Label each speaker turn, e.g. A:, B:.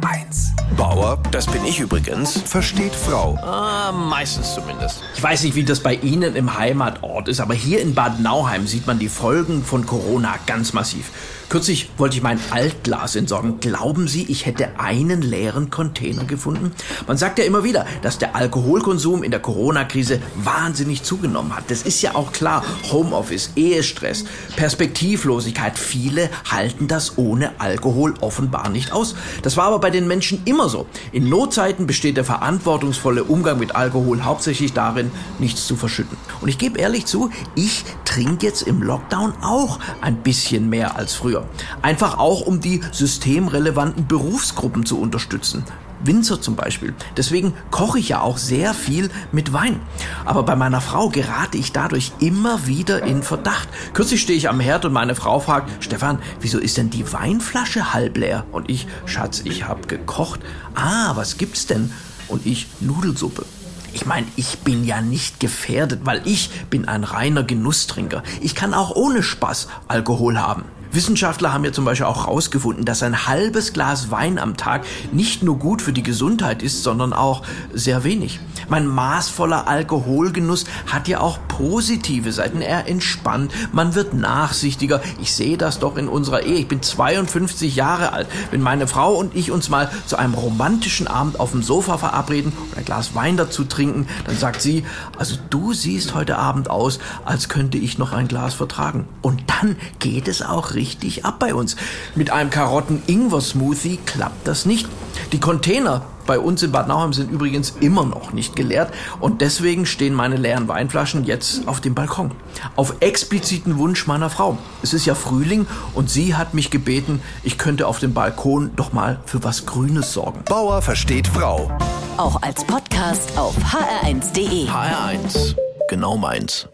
A: HR1.
B: Bauer, das bin ich übrigens, versteht Frau.
C: Ah, meistens zumindest. Ich weiß nicht, wie das bei Ihnen im Heimatort ist, aber hier in Bad Nauheim sieht man die Folgen von Corona ganz massiv. Kürzlich wollte ich mein Altglas entsorgen. Glauben Sie, ich hätte einen leeren Container gefunden? Man sagt ja immer wieder, dass der Alkoholkonsum in der Corona-Krise wahnsinnig zugenommen hat. Das ist ja auch klar. Homeoffice, Ehestress, Perspektivlosigkeit. Viele halten das ohne Alkohol offenbar nicht aus. Das war aber bei den Menschen immer so. In Notzeiten besteht der verantwortungsvolle Umgang mit Alkohol hauptsächlich darin, nichts zu verschütten. Und ich gebe ehrlich zu, ich trinke jetzt im Lockdown auch ein bisschen mehr als früher. Einfach auch, um die systemrelevanten Berufsgruppen zu unterstützen. Winzer zum Beispiel. Deswegen koche ich ja auch sehr viel mit Wein. Aber bei meiner Frau gerate ich dadurch immer wieder in Verdacht. Kürzlich stehe ich am Herd und meine Frau fragt, Stefan, wieso ist denn die Weinflasche halb leer? Und ich, Schatz, ich habe gekocht. Ah, was gibt's denn? Und ich, Nudelsuppe. Ich meine, ich bin ja nicht gefährdet, weil ich bin ein reiner Genusstrinker. Ich kann auch ohne Spaß Alkohol haben. Wissenschaftler haben ja zum Beispiel auch herausgefunden, dass ein halbes Glas Wein am Tag nicht nur gut für die Gesundheit ist, sondern auch sehr wenig. Mein maßvoller Alkoholgenuss hat ja auch positive Seiten. Er entspannt, man wird nachsichtiger. Ich sehe das doch in unserer Ehe. Ich bin 52 Jahre alt. Wenn meine Frau und ich uns mal zu einem romantischen Abend auf dem Sofa verabreden und ein Glas Wein dazu trinken, dann sagt sie, also du siehst heute Abend aus, als könnte ich noch ein Glas vertragen. Und dann geht es auch richtig ab bei uns. Mit einem Karotten-Ingwer-Smoothie klappt das nicht. Die Container bei uns in Bad Nauheim sind übrigens immer noch nicht geleert und deswegen stehen meine leeren Weinflaschen jetzt auf dem Balkon. Auf expliziten Wunsch meiner Frau. Es ist ja Frühling und sie hat mich gebeten, ich könnte auf dem Balkon doch mal für was Grünes sorgen.
B: Bauer versteht Frau.
D: Auch als Podcast auf hr1.de.
C: HR1, genau meins.